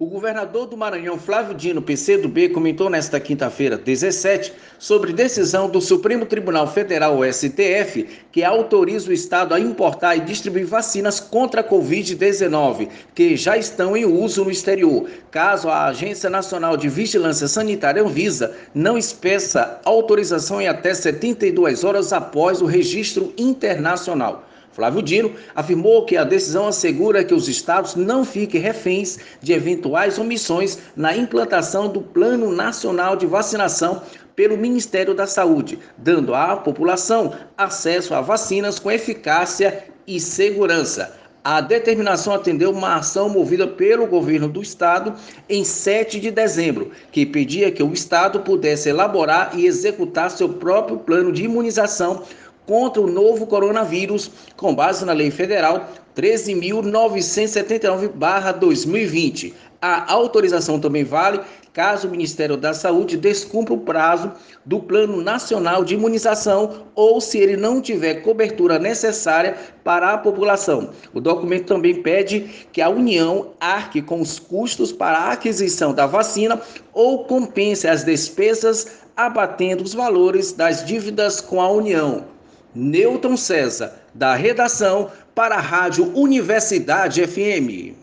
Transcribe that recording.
O governador do Maranhão, Flávio Dino, PCdoB, comentou nesta quinta-feira, 17, sobre decisão do Supremo Tribunal Federal, STF, que autoriza o Estado a importar e distribuir vacinas contra a Covid-19, que já estão em uso no exterior, caso a Agência Nacional de Vigilância Sanitária, Anvisa, não expeça autorização em até 72 horas após o registro internacional. Flávio Dino afirmou que a decisão assegura que os estados não fiquem reféns de eventuais omissões na implantação do Plano Nacional de Vacinação pelo Ministério da Saúde, dando à população acesso a vacinas com eficácia e segurança. A determinação atendeu uma ação movida pelo governo do estado em 7 de dezembro, que pedia que o estado pudesse elaborar e executar seu próprio plano de imunização contra o novo coronavírus, com base na Lei Federal 13.979-2020. A autorização também vale caso o Ministério da Saúde descumpra o prazo do Plano Nacional de Imunização ou se ele não tiver cobertura necessária para a população. O documento também pede que a União arque com os custos para a aquisição da vacina ou compense as despesas abatendo os valores das dívidas com a União. Newton César, da redação para a Rádio Universidade FM.